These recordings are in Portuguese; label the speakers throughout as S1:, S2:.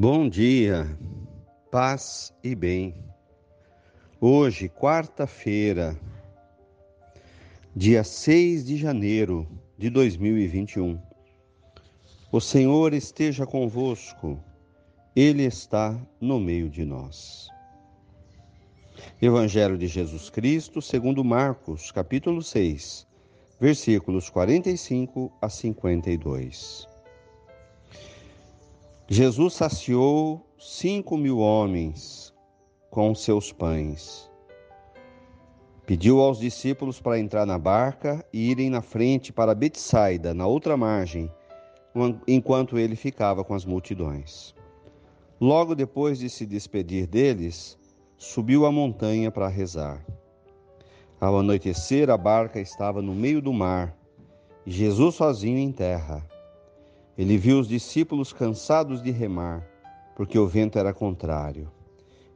S1: Bom dia, paz e bem. Hoje, quarta-feira, dia 6 de janeiro de 2021. O Senhor esteja convosco, Ele está no meio de nós. Evangelho de Jesus Cristo, segundo Marcos, capítulo 6, versículos 45 a 52. Jesus saciou cinco mil homens com seus pães. Pediu aos discípulos para entrar na barca e irem na frente para Betsaida, na outra margem, enquanto ele ficava com as multidões. Logo depois de se despedir deles, subiu a montanha para rezar. Ao anoitecer, a barca estava no meio do mar Jesus sozinho em terra. Ele viu os discípulos cansados de remar, porque o vento era contrário.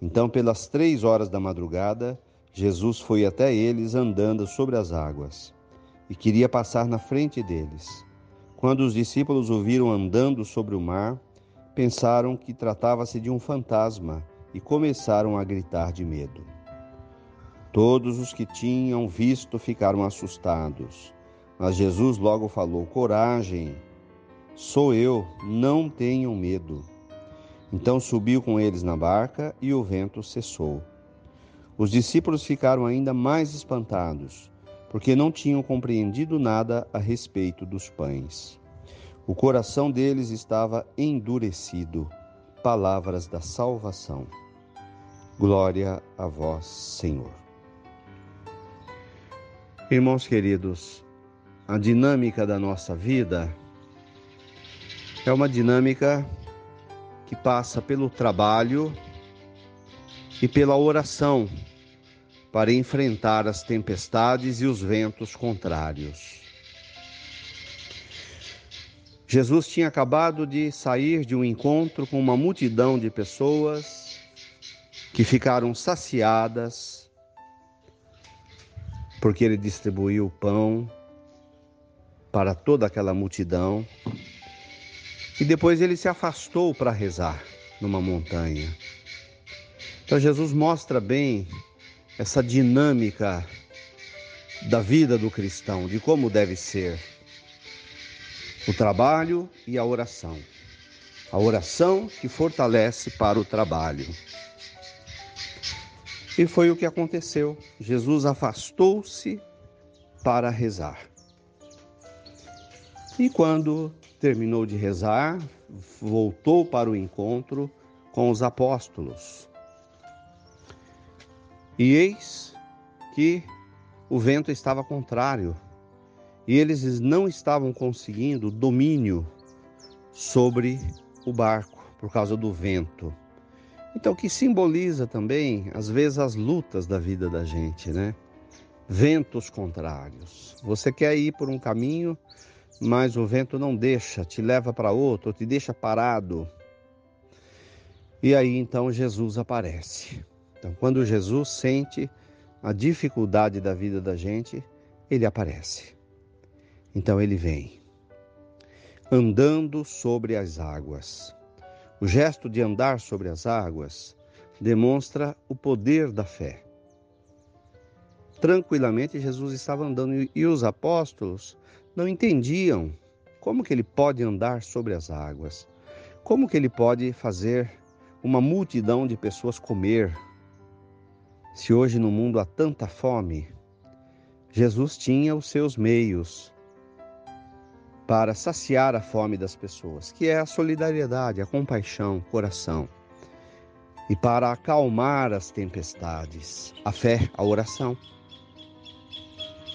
S1: Então, pelas três horas da madrugada, Jesus foi até eles andando sobre as águas e queria passar na frente deles. Quando os discípulos o viram andando sobre o mar, pensaram que tratava-se de um fantasma e começaram a gritar de medo. Todos os que tinham visto ficaram assustados, mas Jesus logo falou: Coragem! Sou eu, não tenham medo. Então subiu com eles na barca e o vento cessou. Os discípulos ficaram ainda mais espantados, porque não tinham compreendido nada a respeito dos pães. O coração deles estava endurecido. Palavras da salvação. Glória a vós, Senhor. Irmãos queridos, a dinâmica da nossa vida é uma dinâmica que passa pelo trabalho e pela oração para enfrentar as tempestades e os ventos contrários. Jesus tinha acabado de sair de um encontro com uma multidão de pessoas que ficaram saciadas porque ele distribuiu pão para toda aquela multidão e depois ele se afastou para rezar numa montanha. Então Jesus mostra bem essa dinâmica da vida do cristão, de como deve ser o trabalho e a oração. A oração que fortalece para o trabalho. E foi o que aconteceu. Jesus afastou-se para rezar. E quando terminou de rezar, voltou para o encontro com os apóstolos. E eis que o vento estava contrário e eles não estavam conseguindo domínio sobre o barco por causa do vento. Então, que simboliza também, às vezes, as lutas da vida da gente, né? Ventos contrários. Você quer ir por um caminho, mas o vento não deixa, te leva para outro, te deixa parado. E aí então Jesus aparece. Então, quando Jesus sente a dificuldade da vida da gente, ele aparece. Então ele vem, andando sobre as águas. O gesto de andar sobre as águas demonstra o poder da fé. Tranquilamente Jesus estava andando e os apóstolos não entendiam como que ele pode andar sobre as águas, como que ele pode fazer uma multidão de pessoas comer. Se hoje no mundo há tanta fome, Jesus tinha os seus meios para saciar a fome das pessoas, que é a solidariedade, a compaixão, o coração. E para acalmar as tempestades, a fé, a oração.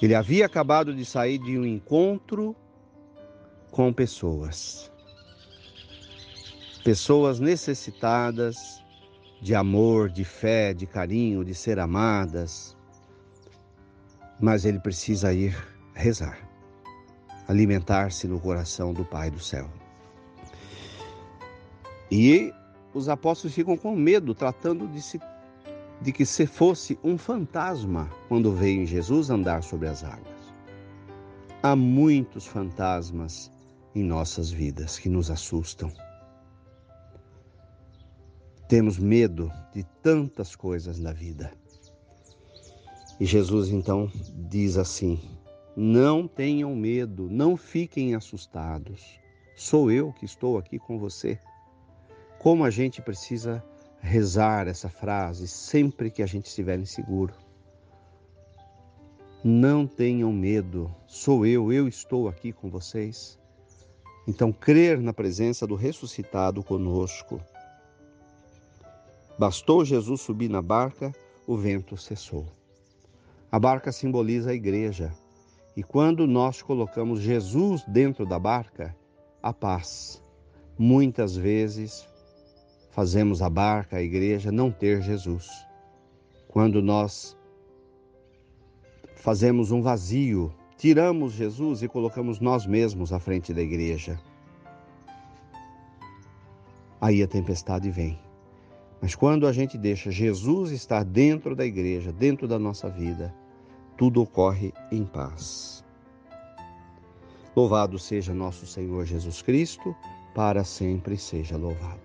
S1: Ele havia acabado de sair de um encontro com pessoas. Pessoas necessitadas de amor, de fé, de carinho, de ser amadas. Mas ele precisa ir rezar, alimentar-se no coração do Pai do céu. E os apóstolos ficam com medo, tratando de se de que se fosse um fantasma quando veio Jesus andar sobre as águas. Há muitos fantasmas em nossas vidas que nos assustam. Temos medo de tantas coisas na vida. E Jesus então diz assim: Não tenham medo, não fiquem assustados. Sou eu que estou aqui com você. Como a gente precisa rezar essa frase sempre que a gente estiver inseguro. Não tenham medo, sou eu, eu estou aqui com vocês. Então, crer na presença do ressuscitado conosco. Bastou Jesus subir na barca, o vento cessou. A barca simboliza a igreja. E quando nós colocamos Jesus dentro da barca, a paz. Muitas vezes fazemos a barca, a igreja, não ter Jesus. Quando nós fazemos um vazio, tiramos Jesus e colocamos nós mesmos à frente da igreja. Aí a tempestade vem. Mas quando a gente deixa Jesus estar dentro da igreja, dentro da nossa vida, tudo ocorre em paz. Louvado seja nosso Senhor Jesus Cristo, para sempre seja louvado.